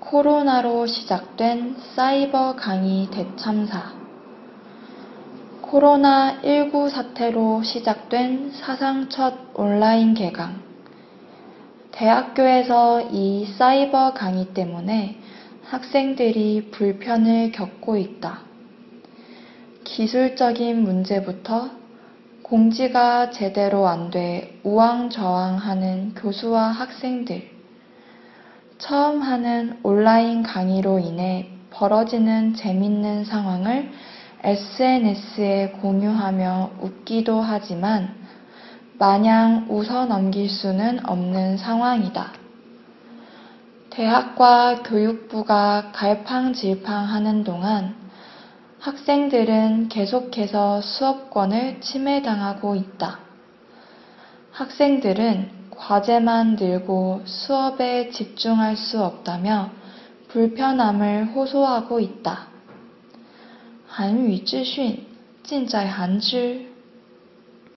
코로나로 시작된 사이버 강의 대참사. 코로나19 사태로 시작된 사상 첫 온라인 개강. 대학교에서 이 사이버 강의 때문에 학생들이 불편을 겪고 있다. 기술적인 문제부터 공지가 제대로 안 돼 우왕좌왕하는 교수와 학생들. 처음 하는 온라인 강의로 인해 벌어지는 재밌는 상황을 SNS에 공유하며 웃기도 하지만 마냥 웃어 넘길 수는 없는 상황이다. 대학과 교육부가 갈팡질팡 하는 동안 학생들은 계속해서 수업권을 침해당하고 있다. 학생들은 과제만 늘고 수업에 집중할 수 없다며 불편함을 호소하고 있다. 韩语资讯尽在韩知